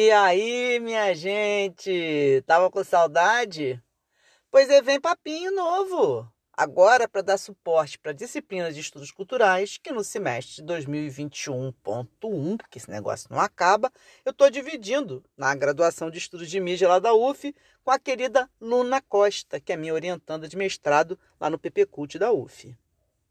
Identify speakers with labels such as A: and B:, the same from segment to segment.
A: E aí, minha gente, tava com saudade? Pois é, vem papinho novo. Agora para dar suporte para a disciplina de estudos culturais, que no semestre de 2021.1, porque esse negócio não acaba, eu estou dividindo na graduação de estudos de mídia lá da UF com a querida Luna Costa, que é minha orientanda de mestrado lá no PPCult da UF.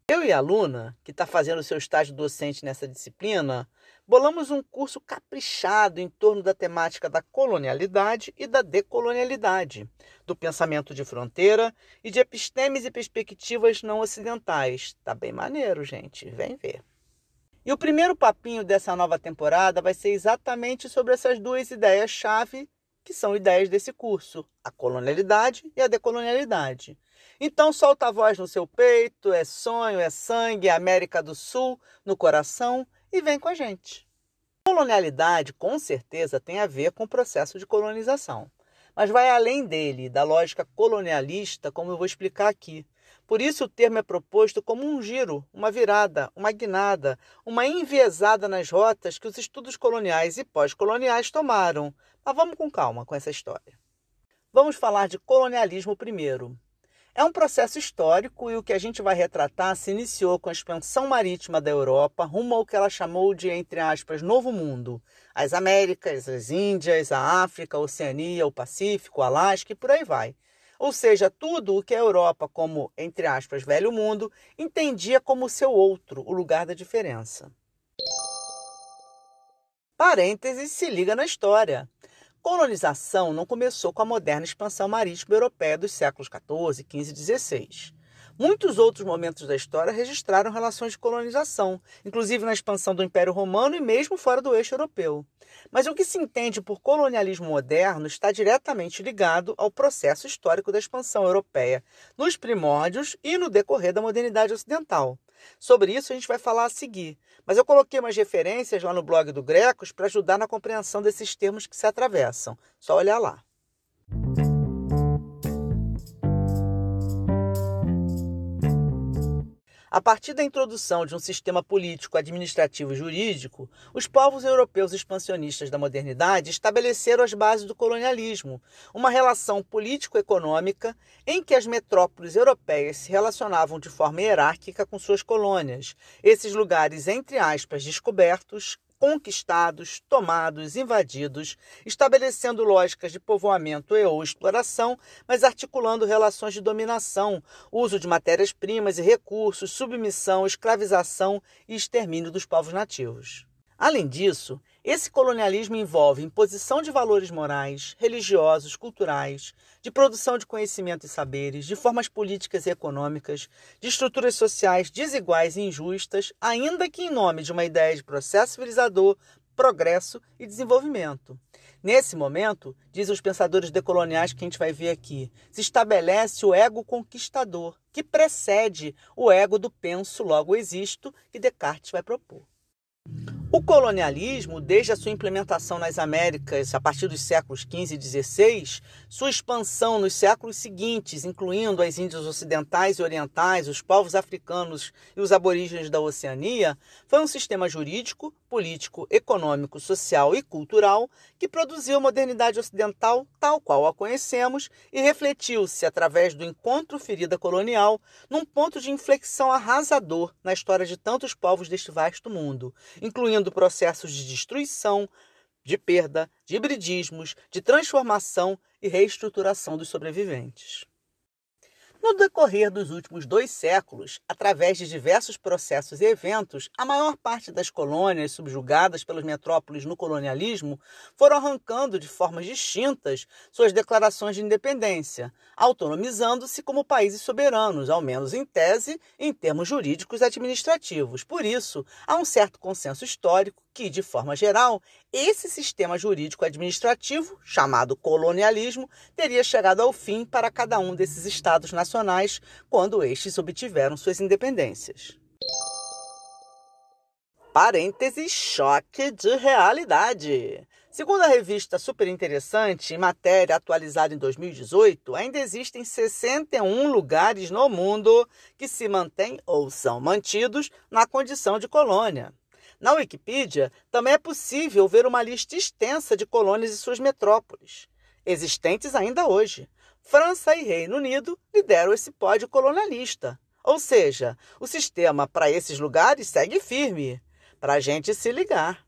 A: Eu e a Luna, que está fazendo seu estágio docente nessa disciplina, bolamos um curso caprichado em torno da temática da colonialidade e da decolonialidade, do pensamento de fronteira e de epistemes e perspectivas não ocidentais. Tá bem maneiro, gente. Vem ver. E o primeiro papinho dessa nova temporada vai ser exatamente sobre essas duas ideias-chave que são ideias desse curso: a colonialidade e a decolonialidade. Então solta a voz no seu peito, é sonho, é sangue, é América do Sul no coração e vem com a gente. Colonialidade, com certeza, tem a ver com o processo de colonização, mas vai além dele, da lógica colonialista, como eu vou explicar aqui. Por isso, o termo é proposto como um giro, uma virada, uma guinada, uma enviesada nas rotas que os estudos coloniais e pós-coloniais tomaram. Mas vamos com calma com essa história. Vamos falar de colonialismo primeiro. É um processo histórico e o que a gente vai retratar se iniciou com a expansão marítima da Europa rumo ao que ela chamou de, entre aspas, Novo Mundo. As Américas, as Índias, a África, a Oceania, o Pacífico, o Alasca e por aí vai. Ou seja, tudo o que a Europa, como, entre aspas, velho mundo, entendia como seu outro, o lugar da diferença. Parênteses se liga na história. Colonização não começou com a moderna expansão marítima europeia dos séculos XIV, XV e XVI. Muitos outros momentos da história registraram relações de colonização, inclusive na expansão do Império Romano e mesmo fora do eixo europeu. Mas o que se entende por colonialismo moderno está diretamente ligado ao processo histórico da expansão europeia, nos primórdios e no decorrer da modernidade ocidental. Sobre isso a gente vai falar a seguir, mas eu coloquei umas referências lá no blog do Grecos para ajudar na compreensão desses termos que se atravessam. Só olhar lá. A partir da introdução de um sistema político, administrativo e jurídico, os povos europeus expansionistas da modernidade estabeleceram as bases do colonialismo, uma relação político-econômica em que as metrópoles europeias se relacionavam de forma hierárquica com suas colônias. Esses lugares, entre aspas, descobertos, conquistados, tomados, invadidos, estabelecendo lógicas de povoamento e ou exploração, mas articulando relações de dominação, uso de matérias-primas e recursos, submissão, escravização e extermínio dos povos nativos. Além disso, esse colonialismo envolve imposição de valores morais, religiosos, culturais, de produção de conhecimento e saberes, de formas políticas e econômicas, de estruturas sociais desiguais e injustas, ainda que em nome de uma ideia de processo civilizador, progresso e desenvolvimento. Nesse momento, dizem os pensadores decoloniais que a gente vai ver aqui, se estabelece o ego conquistador, que precede o ego do penso logo existo que Descartes vai propor. O colonialismo, desde a sua implementação nas Américas a partir dos séculos XV e XVI, sua expansão nos séculos seguintes, incluindo as Índias ocidentais e orientais, os povos africanos e os aborígenes da Oceania, foi um sistema jurídico, político, econômico, social e cultural que produziu a modernidade ocidental tal qual a conhecemos e refletiu-se, através do encontro ferida colonial, num ponto de inflexão arrasador na história de tantos povos deste vasto mundo, incluindo processos de destruição, de perda, de hibridismos, de transformação e reestruturação dos sobreviventes. No decorrer dos últimos dois séculos, através de diversos processos e eventos, a maior parte das colônias subjugadas pelas metrópoles no colonialismo foram arrancando de formas distintas suas declarações de independência, autonomizando-se como países soberanos, ao menos em tese, em termos jurídicos e administrativos. Por isso, há um certo consenso histórico que, de forma geral, esse sistema jurídico administrativo, chamado colonialismo, teria chegado ao fim para cada um desses estados nacionais quando estes obtiveram suas independências. Parênteses choque de realidade. Segundo a revista Super Interessante, em matéria atualizada em 2018, ainda existem 61 lugares no mundo que se mantêm ou são mantidos na condição de colônia. Na Wikipedia, também é possível ver uma lista extensa de colônias e suas metrópoles, existentes ainda hoje. França e Reino Unido lideram esse pódio colonialista. Ou seja, o sistema para esses lugares segue firme, para a gente se ligar.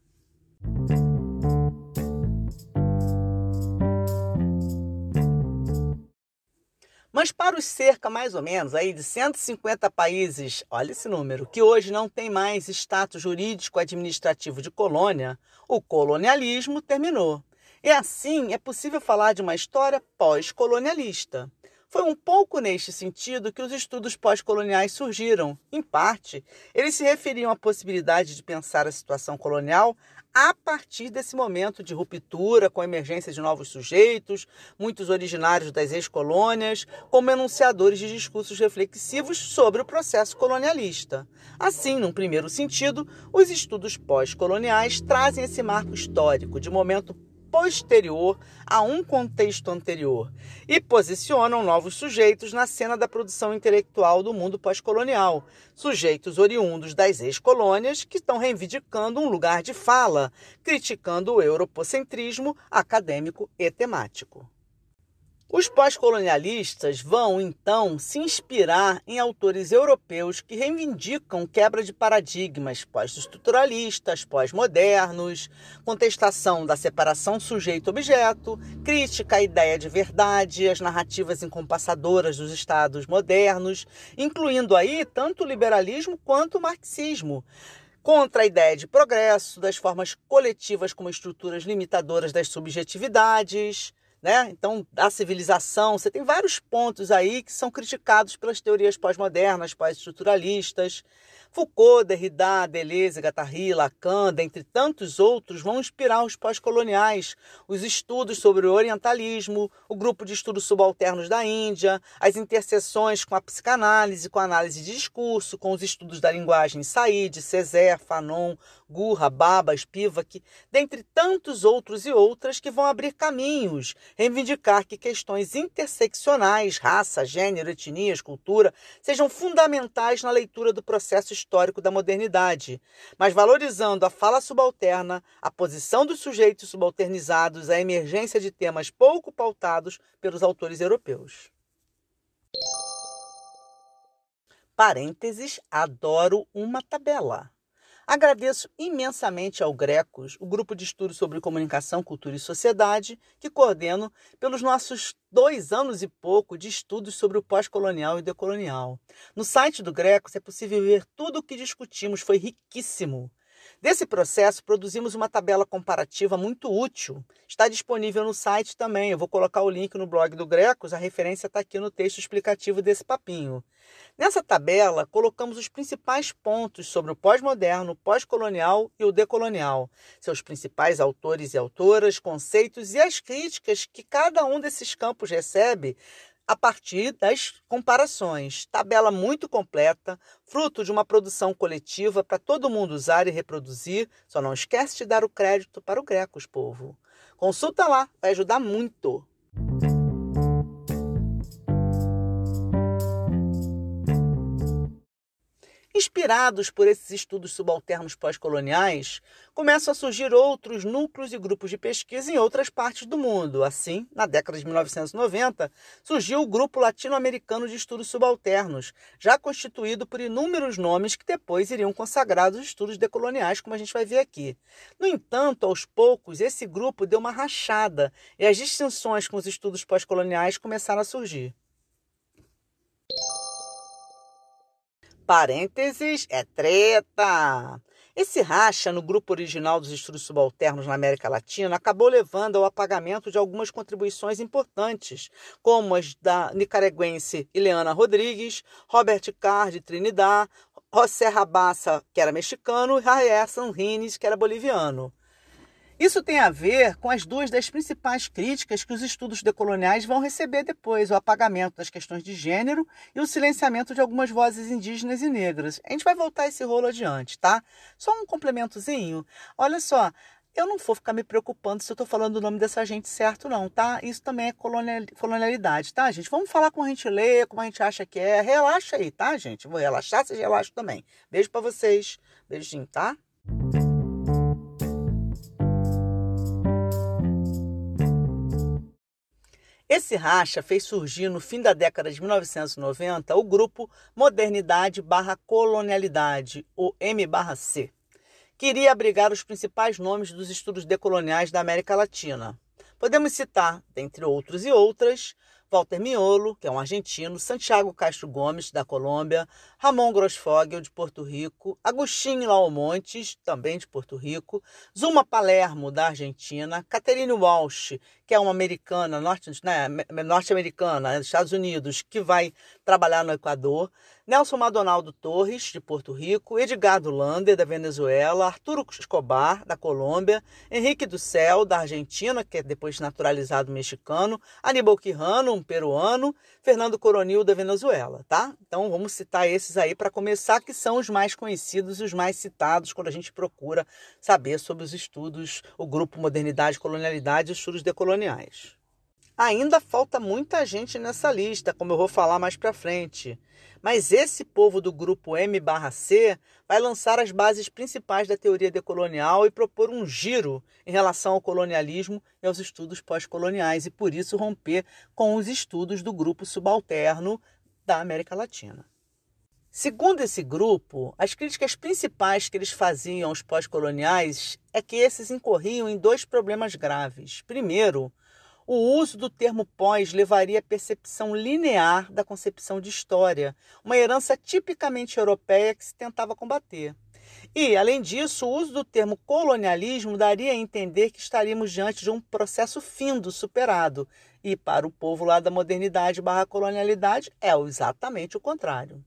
A: Mas para os cerca mais ou menos aí de 150 países, olha esse número, que hoje não tem mais status jurídico administrativo de colônia, o colonialismo terminou. E assim é possível falar de uma história pós-colonialista. Foi um pouco neste sentido que os estudos pós-coloniais surgiram. Em parte, eles se referiam à possibilidade de pensar a situação colonial a partir desse momento de ruptura com a emergência de novos sujeitos, muitos originários das ex-colônias, como enunciadores de discursos reflexivos sobre o processo colonialista. Assim, num primeiro sentido, os estudos pós-coloniais trazem esse marco histórico de momento posterior a um contexto anterior e posicionam novos sujeitos na cena da produção intelectual do mundo pós-colonial, sujeitos oriundos das ex-colônias que estão reivindicando um lugar de fala, criticando o europocentrismo acadêmico e temático. Os pós-colonialistas vão, então, se inspirar em autores europeus que reivindicam quebra de paradigmas pós-estruturalistas, pós-modernos, contestação da separação sujeito-objeto, crítica à ideia de verdade, as narrativas encompassadoras dos estados modernos, incluindo aí tanto o liberalismo quanto o marxismo contra a ideia de progresso, das formas coletivas como estruturas limitadoras das subjetividades, né? Então, a civilização, você tem vários pontos aí que são criticados pelas teorias pós-modernas, pós-estruturalistas. Foucault, Derrida, Deleuze, Guattari, Lacan, dentre tantos outros, vão inspirar os pós-coloniais, os estudos sobre o orientalismo, o grupo de estudos subalternos da Índia, as interseções com a psicanálise, com a análise de discurso, com os estudos da linguagem Said, Césaire, Fanon, Gurra, Baba, Spivak, dentre tantos outros e outras que vão abrir caminhos, reivindicar que questões interseccionais, raça, gênero, etnias, cultura, sejam fundamentais na leitura do processo histórico da modernidade, mas valorizando a fala subalterna, a posição dos sujeitos subalternizados, a emergência de temas pouco pautados pelos autores europeus. Parênteses, adoro uma tabela. Agradeço imensamente ao Grecos, o grupo de estudos sobre comunicação, cultura e sociedade, que coordeno pelos nossos dois anos e pouco de estudos sobre o pós-colonial e decolonial. No site do Grecos é possível ver tudo o que discutimos, foi riquíssimo. Desse processo, produzimos uma tabela comparativa muito útil. Está disponível no site também. Eu vou colocar o link no blog do Grecos, a referência está aqui no texto explicativo desse papinho. Nessa tabela, colocamos os principais pontos sobre o pós-moderno, pós-colonial e o decolonial, seus principais autores e autoras, conceitos e as críticas que cada um desses campos recebe a partir das comparações. Tabela muito completa, fruto de uma produção coletiva para todo mundo usar e reproduzir. Só não esquece de dar o crédito para o Grecos, povo. Consulta lá, vai ajudar muito. Inspirados por esses estudos subalternos pós-coloniais, começam a surgir outros núcleos e grupos de pesquisa em outras partes do mundo. Assim, na década de 1990, surgiu o Grupo Latino-Americano de Estudos Subalternos, já constituído por inúmeros nomes que depois iriam consagrar os estudos decoloniais, como a gente vai ver aqui. No entanto, aos poucos, esse grupo deu uma rachada e as distinções com os estudos pós-coloniais começaram a surgir. Parênteses é treta. Esse racha no grupo original dos estudos subalternos na América Latina acabou levando ao apagamento de algumas contribuições importantes, como as da nicaragüense Ileana Rodrigues, Robert Carr de Trinidad, José Rabassa, que era mexicano, e Jair Sanrines, que era boliviano. Isso tem a ver com as duas das principais críticas que os estudos decoloniais vão receber depois: o apagamento das questões de gênero e o silenciamento de algumas vozes indígenas e negras. A gente vai voltar esse rolo adiante, tá? Só um complementozinho. Olha só, eu não vou ficar me preocupando se eu estou falando o nome dessa gente certo, não, tá? Isso também é colonialidade, tá, gente? Vamos falar como a gente lê, como a gente acha que é. Relaxa aí, tá, gente? Vou relaxar, vocês relaxam também. Beijo para vocês. Beijinho, tá? Esse racha fez surgir no fim da década de 1990 o grupo Modernidade barra Colonialidade, o M/C. Queria abrigar os principais nomes dos estudos decoloniais da América Latina. Podemos citar, dentre outros e outras, Walter Miolo, que é um argentino, Santiago Castro Gomes, da Colômbia, Ramon Grossfogel, de Porto Rico, Agostinho Laumontes, também de Porto Rico, Zuma Palermo, da Argentina, Catherine Walsh, que é uma americana, né, norte-americana, né, dos Estados Unidos, que vai trabalhar no Equador, Nelson Madonaldo Torres, de Porto Rico, Edgardo Lander, da Venezuela, Arturo Escobar, da Colômbia, Henrique do Céu, da Argentina, que é depois naturalizado mexicano, Aníbal Quirrano, um peruano, Fernando Coronil, da Venezuela, tá? Então vamos citar esses aí para começar, que são os mais conhecidos e os mais citados quando a gente procura saber sobre os estudos, o grupo Modernidade e Colonialidade e os estudos decoloniais. Ainda falta muita gente nessa lista, como eu vou falar mais para frente. Mas esse povo do grupo M/C vai lançar as bases principais da teoria decolonial e propor um giro em relação ao colonialismo e aos estudos pós-coloniais e por isso romper com os estudos do grupo subalterno da América Latina. Segundo esse grupo, as críticas principais que eles faziam aos pós-coloniais é que esses incorriam em dois problemas graves. Primeiro, o uso do termo pós levaria à percepção linear da concepção de história, uma herança tipicamente europeia que se tentava combater. E, além disso, o uso do termo colonialismo daria a entender que estaríamos diante de um processo findo, superado. E para o povo lá da modernidade barra colonialidade é exatamente o contrário.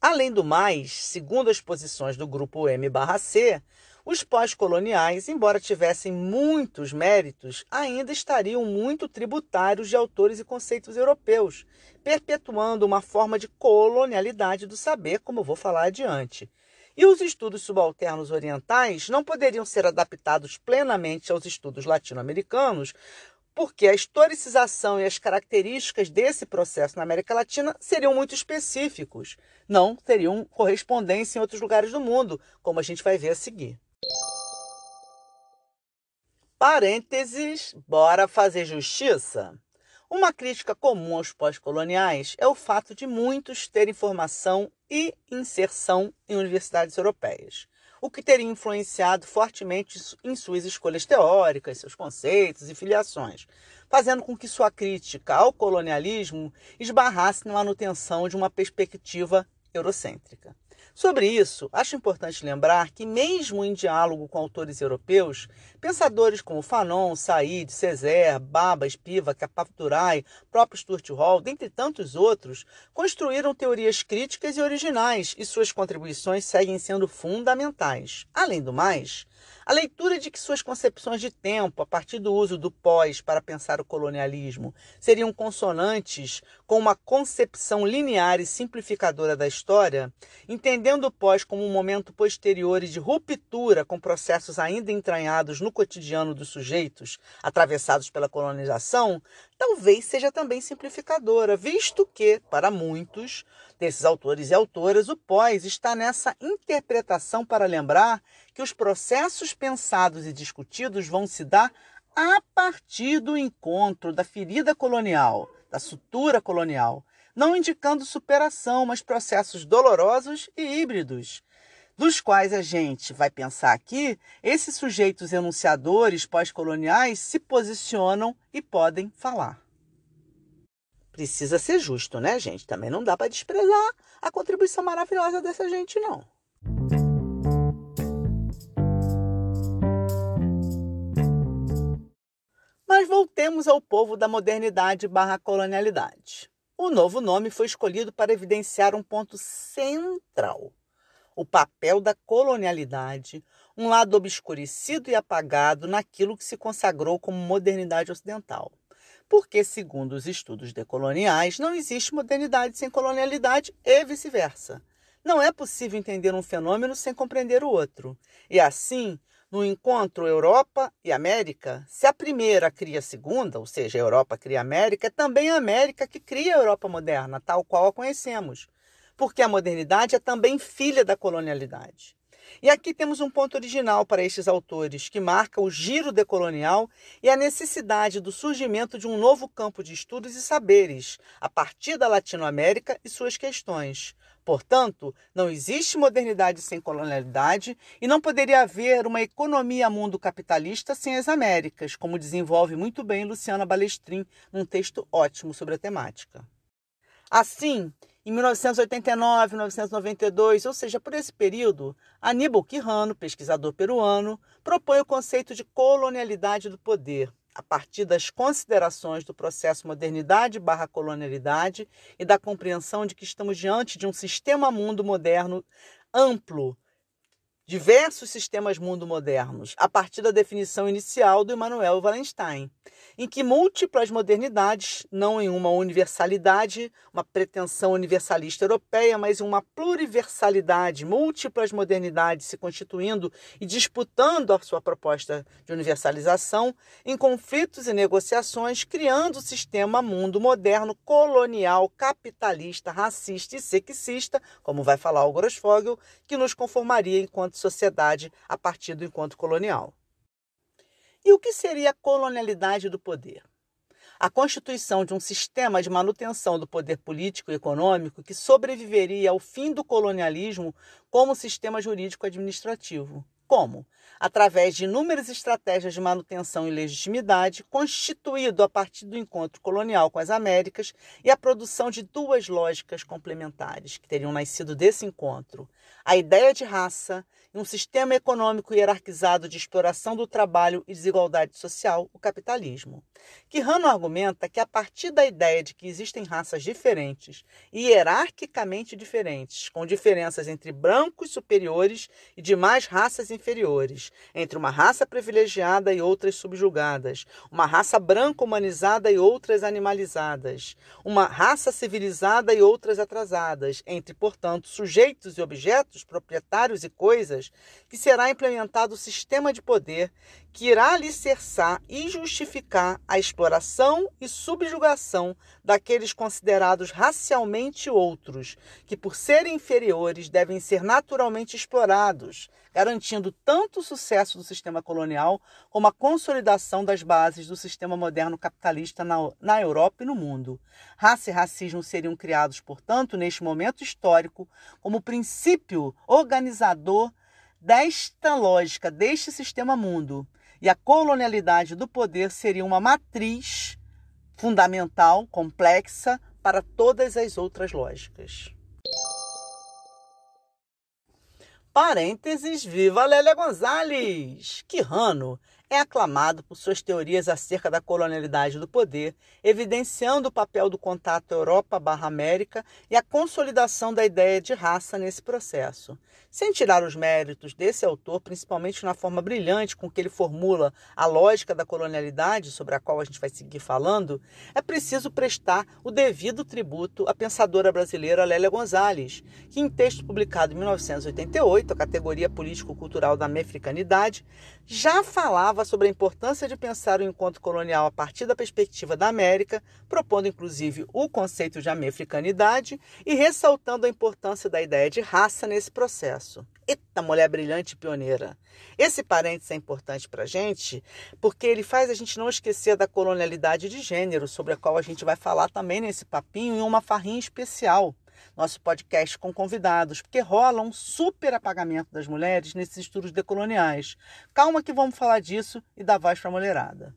A: Além do mais, segundo as posições do grupo M/C, os pós-coloniais, embora tivessem muitos méritos, ainda estariam muito tributários de autores e conceitos europeus, perpetuando uma forma de colonialidade do saber, como vou falar adiante. E os estudos subalternos orientais não poderiam ser adaptados plenamente aos estudos latino-americanos, porque a historicização e as características desse processo na América Latina seriam muito específicos, não teriam correspondência em outros lugares do mundo, como a gente vai ver a seguir. Parênteses, bora fazer justiça? Uma crítica comum aos pós-coloniais é o fato de muitos terem formação e inserção em universidades europeias, o que teria influenciado fortemente em suas escolhas teóricas, seus conceitos e filiações, fazendo com que sua crítica ao colonialismo esbarrasse na manutenção de uma perspectiva eurocêntrica. Sobre isso, acho importante lembrar que, mesmo em diálogo com autores europeus, pensadores como Fanon, Said, Césaire, Baba, Spivak, Apapturai, próprio Stuart Hall, dentre tantos outros, construíram teorias críticas e originais e suas contribuições seguem sendo fundamentais. Além do mais, a leitura de que suas concepções de tempo, a partir do uso do pós para pensar o colonialismo, seriam consonantes com uma concepção linear e simplificadora da história, entendendo o pós como um momento posterior e de ruptura com processos ainda entranhados no cotidiano dos sujeitos, atravessados pela colonização, talvez seja também simplificadora, visto que, para muitos desses autores e autoras, o pós está nessa interpretação para lembrar que os processos pensados e discutidos vão se dar a partir do encontro da ferida colonial, da sutura colonial, não indicando superação, mas processos dolorosos e híbridos, dos quais a gente vai pensar aqui, esses sujeitos enunciadores pós-coloniais se posicionam e podem falar. Precisa ser justo, né, gente? Também não dá para desprezar a contribuição maravilhosa dessa gente, não. Mas voltemos ao povo da modernidade barra colonialidade. O novo nome foi escolhido para evidenciar um ponto central: o papel da colonialidade, um lado obscurecido e apagado naquilo que se consagrou como modernidade ocidental. Porque, segundo os estudos decoloniais, não existe modernidade sem colonialidade e vice-versa. Não é possível entender um fenômeno sem compreender o outro. E assim, no encontro Europa e América, se a primeira cria a segunda, ou seja, a Europa cria a América, é também a América que cria a Europa moderna, tal qual a conhecemos. Porque a modernidade é também filha da colonialidade. E aqui temos um ponto original para estes autores, que marca o giro decolonial e a necessidade do surgimento de um novo campo de estudos e saberes, a partir da Latinoamérica e suas questões. Portanto, não existe modernidade sem colonialidade e não poderia haver uma economia mundo capitalista sem as Américas, como desenvolve muito bem Luciana Balestrin num texto ótimo sobre a temática. Assim, em 1989, 1992, ou seja, por esse período, Aníbal Quirrano, pesquisador peruano, propõe o conceito de colonialidade do poder, a partir das considerações do processo modernidade barra colonialidade e da compreensão de que estamos diante de um sistema mundo moderno amplo, diversos sistemas mundo modernos, a partir da definição inicial do Immanuel Wallenstein, em que múltiplas modernidades, não em uma universalidade, uma pretensão universalista europeia, mas em uma pluriversalidade, múltiplas modernidades se constituindo e disputando a sua proposta de universalização, em conflitos e negociações, criando o sistema mundo moderno colonial, capitalista, racista e sexista, como vai falar o Grossfogel, que nos conformaria enquanto sociedade a partir do encontro colonial. E o que seria a colonialidade do poder? A constituição de um sistema de manutenção do poder político e econômico que sobreviveria ao fim do colonialismo como sistema jurídico administrativo. Como? Através de inúmeras estratégias de manutenção e legitimidade, constituído a partir do encontro colonial com as Américas e a produção de duas lógicas complementares que teriam nascido desse encontro: a ideia de raça e um sistema econômico hierarquizado de exploração do trabalho e desigualdade social, o capitalismo. Quirrano argumenta que a partir da ideia de que existem raças diferentes e hierarquicamente diferentes, com diferenças entre brancos superiores e demais raças inferiores, entre uma raça privilegiada e outras subjugadas, uma raça branca humanizada e outras animalizadas, uma raça civilizada e outras atrasadas, entre, portanto, sujeitos e objetos, proprietários e coisas, que será implementado o sistema de poder que irá alicerçar e justificar a exploração e subjugação daqueles considerados racialmente outros, que, por serem inferiores, devem ser naturalmente explorados, garantindo tanto o sucesso do sistema colonial como a consolidação das bases do sistema moderno capitalista na, na Europa e no mundo. Raça e racismo seriam criados, portanto, neste momento histórico, como princípio organizador desta lógica, deste sistema mundo e a colonialidade do poder seria uma matriz fundamental, complexa, para todas as outras lógicas. Parênteses, viva Lélia Gonzalez! Quirrano é aclamado por suas teorias acerca da colonialidade do poder, evidenciando o papel do contato Europa-América e a consolidação da ideia de raça nesse processo. Sem tirar os méritos desse autor, principalmente na forma brilhante com que ele formula a lógica da colonialidade, sobre a qual a gente vai seguir falando, é preciso prestar o devido tributo à pensadora brasileira Lélia Gonzalez, que, em texto publicado em 1988, a categoria político-cultural da mefricanidade, já falava sobre a importância de pensar o encontro colonial a partir da perspectiva da América, propondo inclusive o conceito de americanidade e ressaltando a importância da ideia de raça nesse processo. Eita, mulher brilhante e pioneira. Esse parênteses é importante para a gente porque ele faz a gente não esquecer da colonialidade de gênero, sobre a qual a gente vai falar também nesse papinho em uma farrinha especial nosso podcast com convidados, porque rola um super apagamento das mulheres nesses estudos decoloniais. Calma que vamos falar disso e dar voz para a mulherada.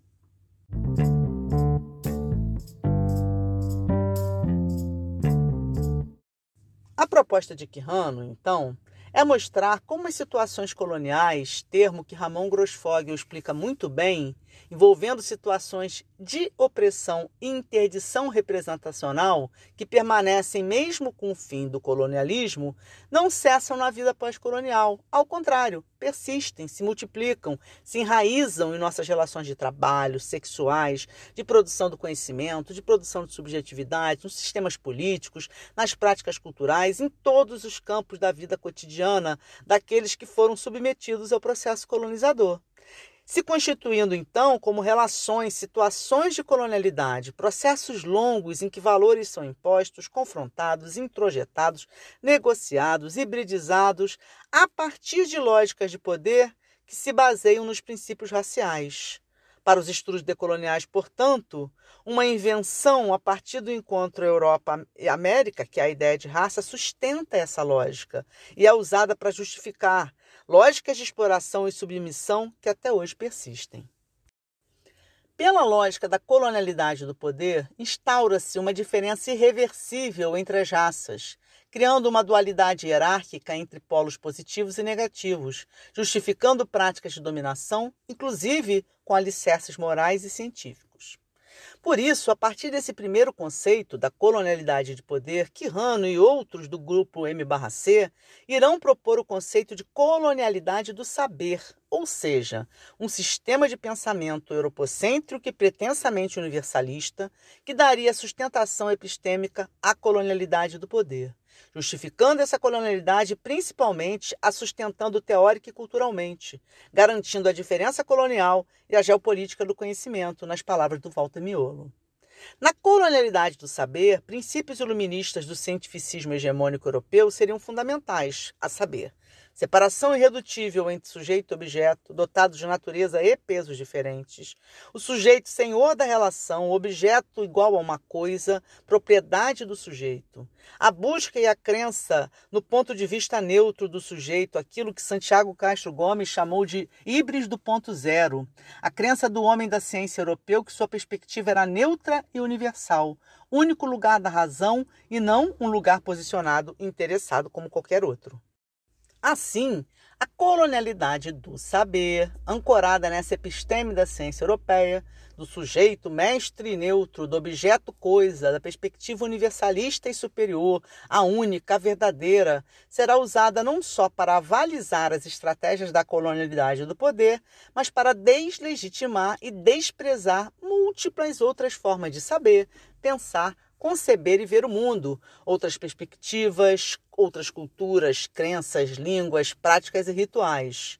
A: A proposta de Quirrano, então, é mostrar como as situações coloniais, termo que Ramon Grossfogel explica muito bem, envolvendo situações de opressão e interdição representacional que permanecem mesmo com o fim do colonialismo, não cessam na vida pós-colonial. Ao contrário, persistem, se multiplicam, se enraizam em nossas relações de trabalho, sexuais, de produção do conhecimento, de produção de subjetividade, nos sistemas políticos, nas práticas culturais, em todos os campos da vida cotidiana daqueles que foram submetidos ao processo colonizador se constituindo então como relações, situações de colonialidade, processos longos em que valores são impostos, confrontados, introjetados, negociados, hibridizados, a partir de lógicas de poder que se baseiam nos princípios raciais. Para os estudos decoloniais, portanto, uma invenção a partir do encontro Europa e América, que é a ideia de raça, sustenta essa lógica e é usada para justificar lógicas de exploração e submissão que até hoje persistem. Pela lógica da colonialidade do poder, instaura-se uma diferença irreversível entre as raças, criando uma dualidade hierárquica entre polos positivos e negativos, justificando práticas de dominação, inclusive com alicerces morais e científicos. Por isso, a partir desse primeiro conceito da colonialidade de poder, Quirrano e outros do grupo M/C irão propor o conceito de colonialidade do saber, ou seja, um sistema de pensamento europocêntrico e pretensamente universalista que daria sustentação epistêmica à colonialidade do poder justificando essa colonialidade principalmente a sustentando teórica e culturalmente, garantindo a diferença colonial e a geopolítica do conhecimento, nas palavras do Walter Miolo. Na colonialidade do saber, princípios iluministas do cientificismo hegemônico europeu seriam fundamentais, a saber, Separação irredutível entre sujeito e objeto, dotados de natureza e pesos diferentes. O sujeito senhor da relação, objeto igual a uma coisa, propriedade do sujeito. A busca e a crença no ponto de vista neutro do sujeito, aquilo que Santiago Castro Gomes chamou de híbris do ponto zero. A crença do homem da ciência europeu que sua perspectiva era neutra e universal, único lugar da razão e não um lugar posicionado interessado como qualquer outro. Assim, a colonialidade do saber, ancorada nessa episteme da ciência europeia, do sujeito mestre e neutro, do objeto coisa, da perspectiva universalista e superior, a única, a verdadeira, será usada não só para avalizar as estratégias da colonialidade do poder, mas para deslegitimar e desprezar múltiplas outras formas de saber, pensar, conceber e ver o mundo, outras perspectivas, outras culturas, crenças, línguas, práticas e rituais.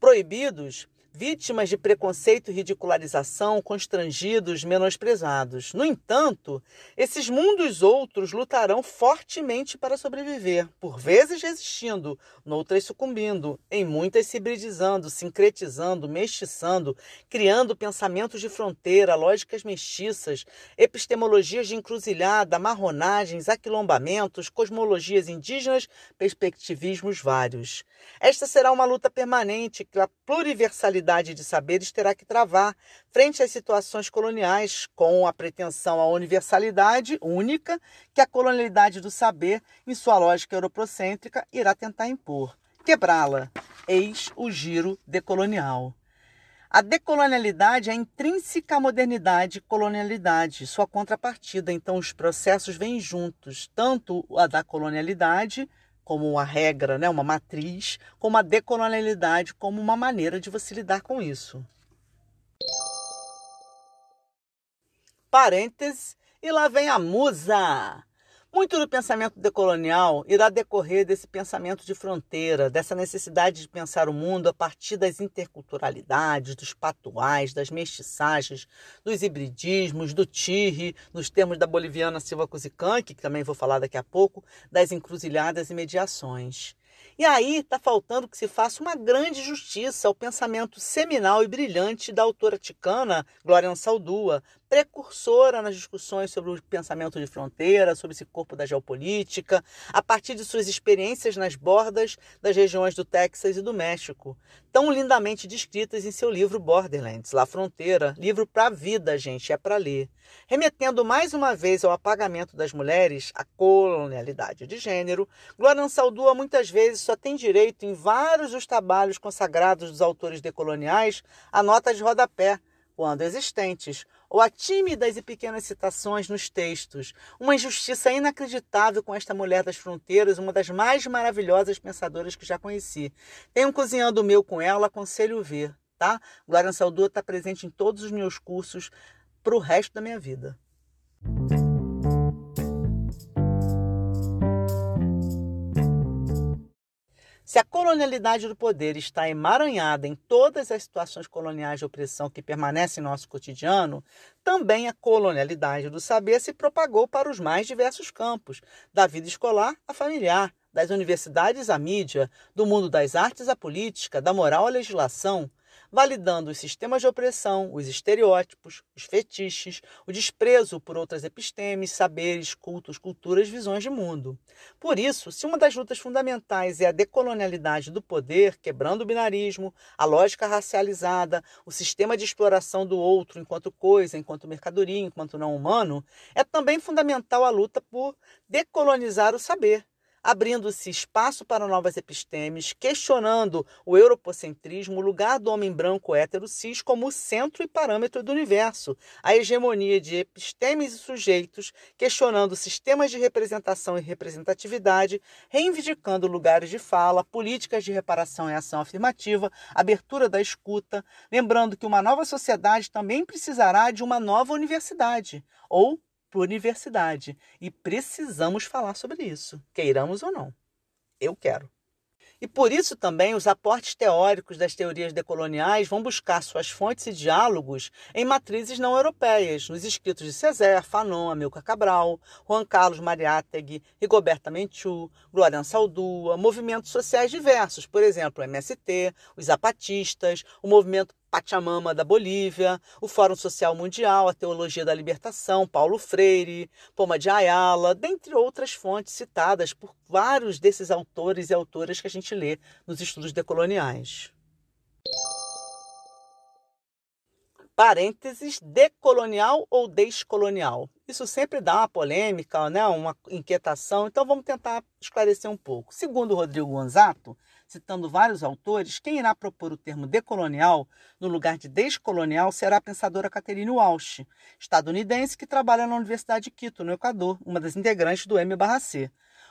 A: Proibidos vítimas de preconceito e ridicularização, constrangidos, menosprezados. No entanto, esses mundos outros lutarão fortemente para sobreviver, por vezes resistindo, noutras sucumbindo, em muitas se hibridizando, sincretizando, mestiçando, criando pensamentos de fronteira, lógicas mestiças, epistemologias de encruzilhada, marronagens, aquilombamentos, cosmologias indígenas, perspectivismos vários. Esta será uma luta permanente que a pluriversalidade de saberes terá que travar frente às situações coloniais, com a pretensão à universalidade única que a colonialidade do saber, em sua lógica europocêntrica, irá tentar impor. Quebrá-la. Eis o giro decolonial. A decolonialidade é intrínseca à modernidade e colonialidade, sua contrapartida. Então, os processos vêm juntos, tanto a da colonialidade como uma regra, né, uma matriz, como a decolonialidade como uma maneira de você lidar com isso. Parênteses, e lá vem a musa. Muito do pensamento decolonial irá decorrer desse pensamento de fronteira, dessa necessidade de pensar o mundo a partir das interculturalidades, dos patuais, das mestiçagens, dos hibridismos, do tirre, nos termos da boliviana Silva Cusican, que também vou falar daqui a pouco, das encruzilhadas e mediações. E aí está faltando que se faça uma grande justiça ao pensamento seminal e brilhante da autora ticana Glória Saldúa, precursora nas discussões sobre o pensamento de fronteira, sobre esse corpo da geopolítica, a partir de suas experiências nas bordas das regiões do Texas e do México, tão lindamente descritas em seu livro Borderlands, La Fronteira, livro para a vida, gente, é para ler. Remetendo mais uma vez ao apagamento das mulheres, a colonialidade de gênero, Glória Saldúa muitas vezes só tem direito, em vários dos trabalhos consagrados dos autores decoloniais, a nota de rodapé, quando existentes, ou a tímidas e pequenas citações nos textos. Uma injustiça inacreditável com esta mulher das fronteiras, uma das mais maravilhosas pensadoras que já conheci. Tem um cozinhando meu com ela, aconselho ver, tá? Glória Saldua está presente em todos os meus cursos para o resto da minha vida. Se a colonialidade do poder está emaranhada em todas as situações coloniais de opressão que permanecem em nosso cotidiano, também a colonialidade do saber se propagou para os mais diversos campos, da vida escolar à familiar, das universidades à mídia, do mundo das artes à política, da moral à legislação validando os sistemas de opressão, os estereótipos, os fetiches, o desprezo por outras epistemes, saberes, cultos, culturas, visões de mundo. Por isso, se uma das lutas fundamentais é a decolonialidade do poder, quebrando o binarismo, a lógica racializada, o sistema de exploração do outro enquanto coisa, enquanto mercadoria, enquanto não humano, é também fundamental a luta por decolonizar o saber, abrindo-se espaço para novas epistemes, questionando o europocentrismo, o lugar do homem branco hétero cis como centro e parâmetro do universo, a hegemonia de epistemes e sujeitos, questionando sistemas de representação e representatividade, reivindicando lugares de fala, políticas de reparação e ação afirmativa, abertura da escuta, lembrando que uma nova sociedade também precisará de uma nova universidade, ou universidade E precisamos falar sobre isso, queiramos ou não. Eu quero. E por isso também os aportes teóricos das teorias decoloniais vão buscar suas fontes e diálogos em matrizes não europeias, nos escritos de César, Fanon, Amilcar Cabral, Juan Carlos Mariátegui, Rigoberta Menchú, Glória Saldua, movimentos sociais diversos, por exemplo, o MST, os zapatistas, o movimento Pachamama da Bolívia, o Fórum Social Mundial, a Teologia da Libertação, Paulo Freire, Poma de Ayala, dentre outras fontes citadas por vários desses autores e autoras que a gente lê nos estudos decoloniais. Parênteses, decolonial ou descolonial? Isso sempre dá uma polêmica, né? uma inquietação, então vamos tentar esclarecer um pouco. Segundo Rodrigo Gonzato, citando vários autores, quem irá propor o termo decolonial no lugar de descolonial será a pensadora Catherine Walsh, estadunidense que trabalha na Universidade de Quito, no Equador, uma das integrantes do M/C.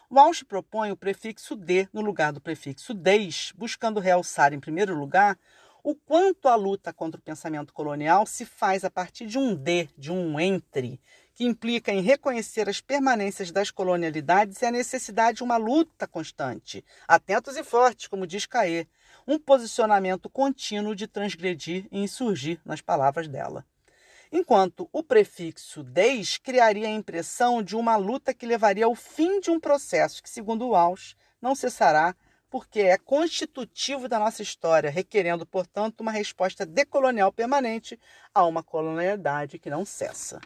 A: Walsh propõe o prefixo de no lugar do prefixo des, buscando realçar, em primeiro lugar, o quanto a luta contra o pensamento colonial se faz a partir de um de, de um entre, que implica em reconhecer as permanências das colonialidades e a necessidade de uma luta constante, atentos e fortes, como diz Caê, um posicionamento contínuo de transgredir e insurgir, nas palavras dela. Enquanto o prefixo des criaria a impressão de uma luta que levaria ao fim de um processo que, segundo Walsh, não cessará porque é constitutivo da nossa história, requerendo, portanto, uma resposta decolonial permanente a uma colonialidade que não cessa.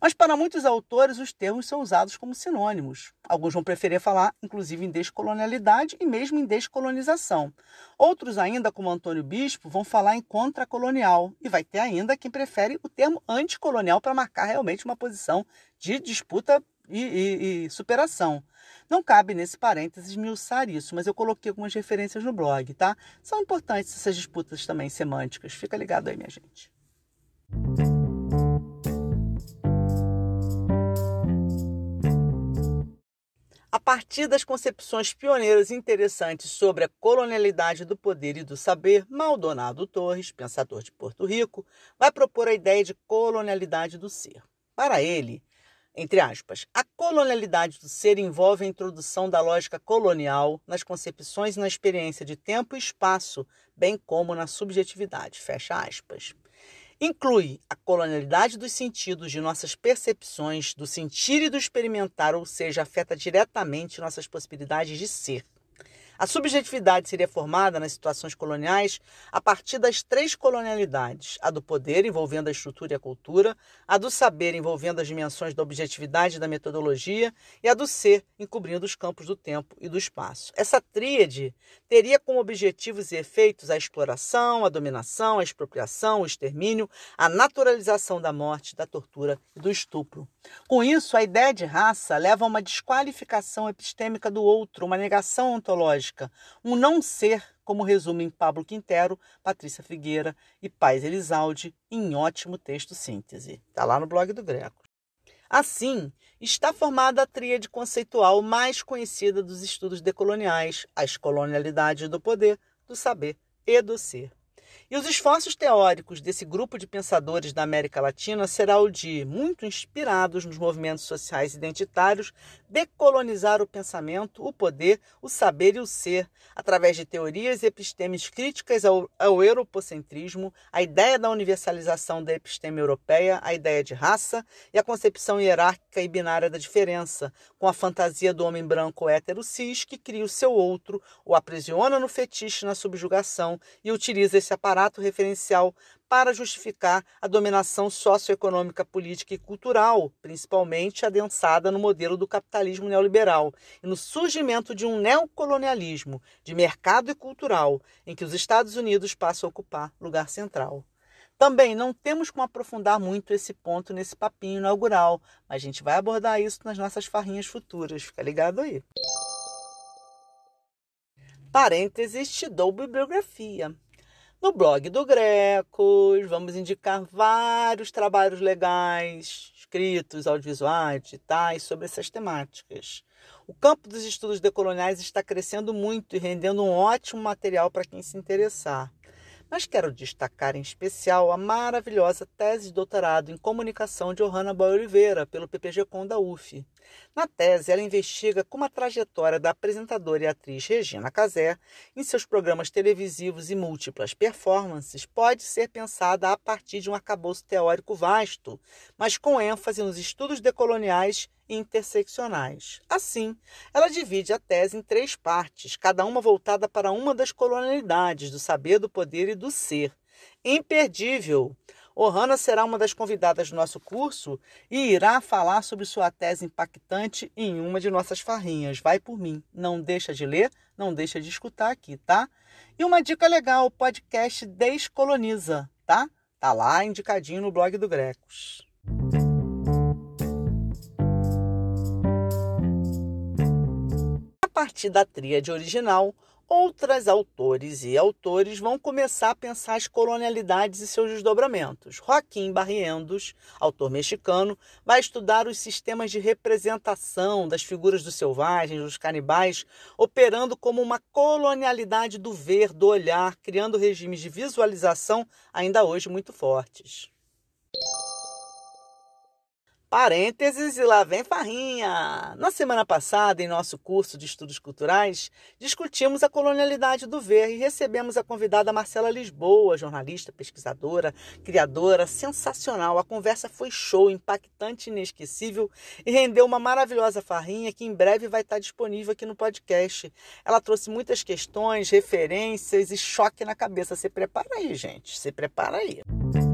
A: Mas para muitos autores, os termos são usados como sinônimos. Alguns vão preferir falar, inclusive, em descolonialidade e mesmo em descolonização. Outros, ainda, como Antônio Bispo, vão falar em contracolonial. E vai ter ainda quem prefere o termo anticolonial para marcar realmente uma posição de disputa e, e, e, superação. Não cabe nesse parênteses esmiuçar isso, mas eu coloquei algumas referências no blog, tá? São importantes essas disputas também semânticas. Fica ligado aí, minha gente. A partir das concepções pioneiras e interessantes sobre a colonialidade do poder e do saber, Maldonado Torres, pensador de Porto Rico, vai propor a ideia de colonialidade do ser. Para ele, entre aspas, a colonialidade do ser envolve a introdução da lógica colonial nas concepções e na experiência de tempo e espaço, bem como na subjetividade, fecha aspas inclui a colonialidade dos sentidos de nossas percepções, do sentir e do experimentar, ou seja, afeta diretamente nossas possibilidades de ser. A subjetividade seria formada nas situações coloniais a partir das três colonialidades: a do poder, envolvendo a estrutura e a cultura, a do saber, envolvendo as dimensões da objetividade e da metodologia, e a do ser, encobrindo os campos do tempo e do espaço. Essa tríade teria como objetivos e efeitos a exploração, a dominação, a expropriação, o extermínio, a naturalização da morte, da tortura e do estupro. Com isso, a ideia de raça leva a uma desqualificação epistêmica do outro, uma negação ontológica um não ser, como resumem Pablo Quintero, Patrícia Figueira e Pais Elisaldi em ótimo texto síntese. Está lá no blog do Greco. Assim, está formada a tríade conceitual mais conhecida dos estudos decoloniais, as colonialidades do poder, do saber e do ser. E os esforços teóricos desse grupo de pensadores da América Latina será o de, muito inspirados nos movimentos sociais identitários, decolonizar o pensamento, o poder, o saber e o ser, através de teorias e epistemes críticas ao, ao europocentrismo, a ideia da universalização da episteme europeia, a ideia de raça e a concepção hierárquica e binária da diferença, com a fantasia do homem branco hétero cis que cria o seu outro, o aprisiona no fetiche na subjugação e utiliza esse aparato referencial para justificar a dominação socioeconômica, política e cultural, principalmente adensada no modelo do capitalismo neoliberal e no surgimento de um neocolonialismo de mercado e cultural, em que os Estados Unidos passam a ocupar lugar central. Também não temos como aprofundar muito esse ponto nesse papinho inaugural, mas a gente vai abordar isso nas nossas farrinhas futuras. Fica ligado aí. Parênteses, te dou bibliografia. No blog do Grecos, vamos indicar vários trabalhos legais, escritos, audiovisuais, digitais, sobre essas temáticas. O campo dos estudos decoloniais está crescendo muito e rendendo um ótimo material para quem se interessar mas quero destacar em especial a maravilhosa tese de doutorado em comunicação de Johanna Boy Oliveira, pelo PPG-Com da UF. Na tese, ela investiga como a trajetória da apresentadora e atriz Regina Casé, em seus programas televisivos e múltiplas performances, pode ser pensada a partir de um arcabouço teórico vasto, mas com ênfase nos estudos decoloniais interseccionais. Assim, ela divide a tese em três partes, cada uma voltada para uma das colonialidades do saber, do poder e do ser. Imperdível! Ohana será uma das convidadas do nosso curso e irá falar sobre sua tese impactante em uma de nossas farrinhas. Vai por mim. Não deixa de ler, não deixa de escutar aqui, tá? E uma dica legal, o podcast Descoloniza, tá? Tá lá indicadinho no blog do Grecos. Partir da tríade original, outras autores e autores vão começar a pensar as colonialidades e seus desdobramentos. Joaquim Barrientos, autor mexicano, vai estudar os sistemas de representação das figuras dos selvagens, dos canibais, operando como uma colonialidade do ver, do olhar, criando regimes de visualização ainda hoje muito fortes. Parênteses e lá vem farrinha! Na semana passada, em nosso curso de estudos culturais, discutimos a colonialidade do ver e recebemos a convidada Marcela Lisboa, jornalista, pesquisadora, criadora, sensacional. A conversa foi show, impactante, inesquecível e rendeu uma maravilhosa farrinha que em breve vai estar disponível aqui no podcast. Ela trouxe muitas questões, referências e choque na cabeça. Se prepara aí, gente. Se prepara aí. Em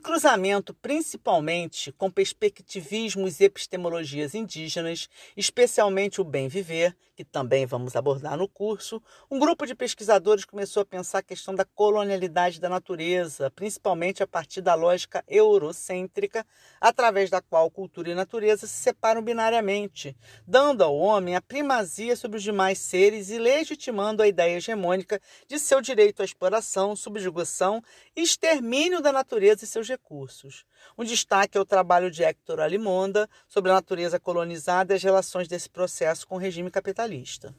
A: cruzamento principalmente com perspectivismos e epistemologias indígenas, especialmente o bem viver, que também vamos abordar no curso, um grupo de pesquisadores começou a pensar a questão da colonialidade da natureza, principalmente a partir da lógica eurocêntrica, através da qual cultura e natureza se separam binariamente, dando ao homem a primazia sobre os demais seres e legitimando a ideia hegemônica de seu direito à exploração, subjugação e extermínio da natureza e seus recursos. Um destaque é o trabalho de Hector Alimonda sobre a natureza colonizada e as relações desse processo com o regime capitalista lista.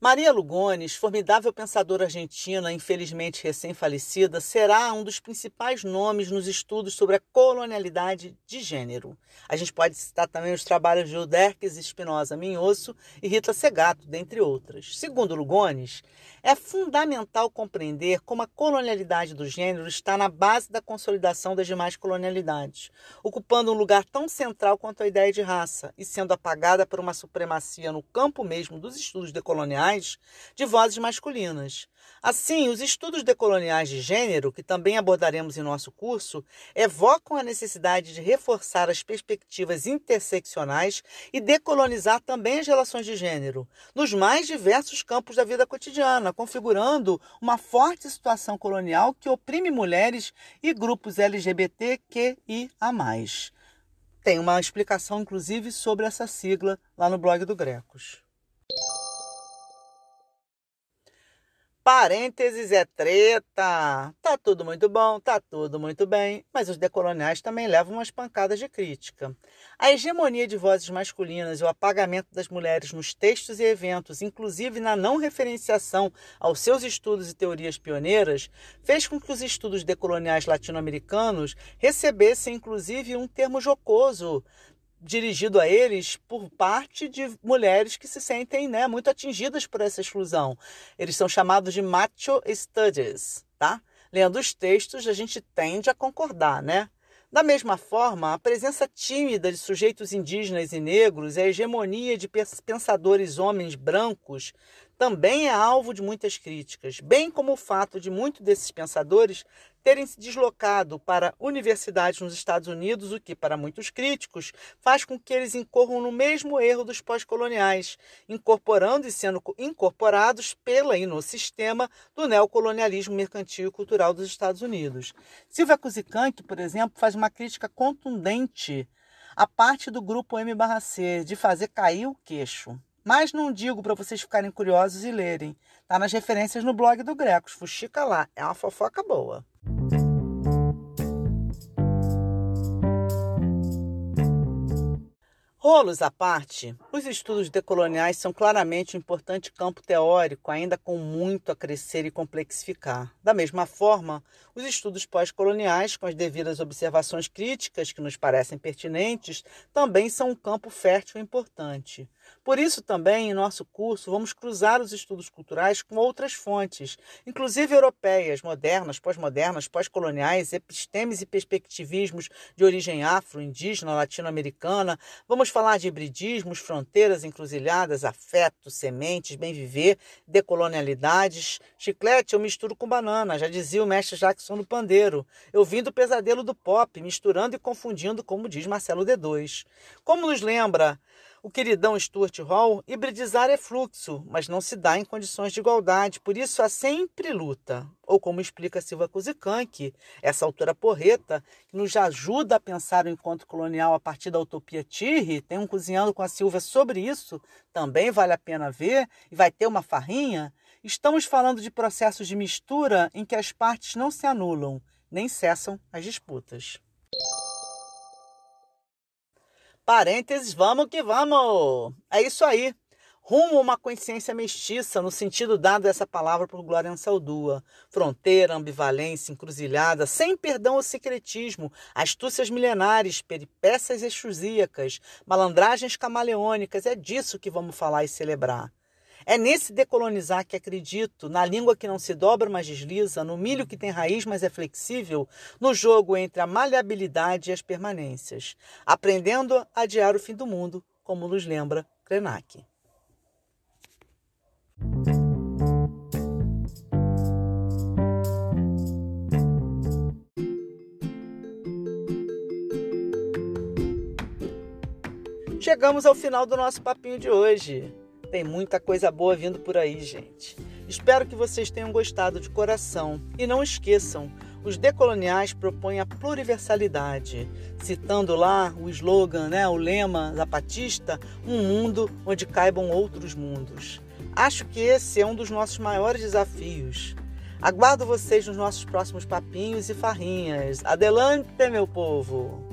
A: Maria Lugones, formidável pensadora argentina, infelizmente recém-falecida, será um dos principais nomes nos estudos sobre a colonialidade de gênero. A gente pode citar também os trabalhos de Uderques Espinosa Minhoso e Rita Segato, dentre outras. Segundo Lugones, é fundamental compreender como a colonialidade do gênero está na base da consolidação das demais colonialidades, ocupando um lugar tão central quanto a ideia de raça e sendo apagada por uma supremacia no campo mesmo dos estudos decoloniais de vozes masculinas. Assim, os estudos decoloniais de gênero, que também abordaremos em nosso curso, evocam a necessidade de reforçar as perspectivas interseccionais e decolonizar também as relações de gênero, nos mais diversos campos da vida cotidiana, configurando uma forte situação colonial que oprime mulheres e grupos LGBTQIA. tem uma explicação, inclusive, sobre essa sigla lá no blog do Grecos. Parênteses é treta. Tá tudo muito bom, tá tudo muito bem, mas os decoloniais também levam umas pancadas de crítica. A hegemonia de vozes masculinas e o apagamento das mulheres nos textos e eventos, inclusive na não referenciação aos seus estudos e teorias pioneiras, fez com que os estudos decoloniais latino-americanos recebessem inclusive um termo jocoso dirigido a eles por parte de mulheres que se sentem né, muito atingidas por essa exclusão. Eles são chamados de macho studies, tá? Lendo os textos, a gente tende a concordar, né? Da mesma forma, a presença tímida de sujeitos indígenas e negros e a hegemonia de pensadores homens brancos também é alvo de muitas críticas, bem como o fato de muitos desses pensadores terem se deslocado para universidades nos Estados Unidos, o que, para muitos críticos, faz com que eles incorram no mesmo erro dos pós-coloniais, incorporando e sendo incorporados pela e no sistema do neocolonialismo mercantil e cultural dos Estados Unidos. Silvia Kuzikank, por exemplo, faz uma crítica contundente à parte do grupo M/C de fazer cair o queixo. Mas não digo para vocês ficarem curiosos e lerem. Tá nas referências no blog do Grecos. Fuxica lá, é uma fofoca boa. Rolos à parte, os estudos decoloniais são claramente um importante campo teórico, ainda com muito a crescer e complexificar. Da mesma forma, os estudos pós-coloniais, com as devidas observações críticas que nos parecem pertinentes, também são um campo fértil e importante. Por isso, também, em nosso curso, vamos cruzar os estudos culturais com outras fontes, inclusive europeias, modernas, pós-modernas, pós-coloniais, epistemes e perspectivismos de origem afro, indígena, latino-americana. Vamos falar de hibridismos, fronteiras encruzilhadas, afeto, sementes, bem-viver, decolonialidades. Chiclete eu misturo com banana, já dizia o mestre Jackson do Pandeiro. Eu vim do pesadelo do pop, misturando e confundindo, como diz Marcelo D2. Como nos lembra o queridão Stuart Hall, hibridizar é fluxo, mas não se dá em condições de igualdade, por isso há sempre luta. Ou como explica Silva Kuzikank, essa autora porreta, que nos ajuda a pensar o encontro colonial a partir da utopia Tirri, tem um Cozinhando com a Silva sobre isso, também vale a pena ver, e vai ter uma farrinha. Estamos falando de processos de mistura em que as partes não se anulam, nem cessam as disputas. Parênteses, vamos que vamos! É isso aí. Rumo a uma consciência mestiça, no sentido dado essa palavra por Glória Ansaldúa. Fronteira, ambivalência, encruzilhada, sem perdão ou secretismo, astúcias milenares, peripécias exusíacas, malandragens camaleônicas. É disso que vamos falar e celebrar. É nesse decolonizar que acredito, na língua que não se dobra, mas desliza, no milho que tem raiz, mas é flexível, no jogo entre a maleabilidade e as permanências, aprendendo a adiar o fim do mundo, como nos lembra Krenak. Chegamos ao final do nosso papinho de hoje. Tem muita coisa boa vindo por aí, gente. Espero que vocês tenham gostado de coração e não esqueçam, os decoloniais propõem a pluriversalidade, citando lá o slogan, né, o lema zapatista, um mundo onde caibam outros mundos. Acho que esse é um dos nossos maiores desafios. Aguardo vocês nos nossos próximos papinhos e farrinhas. Adelante, meu povo!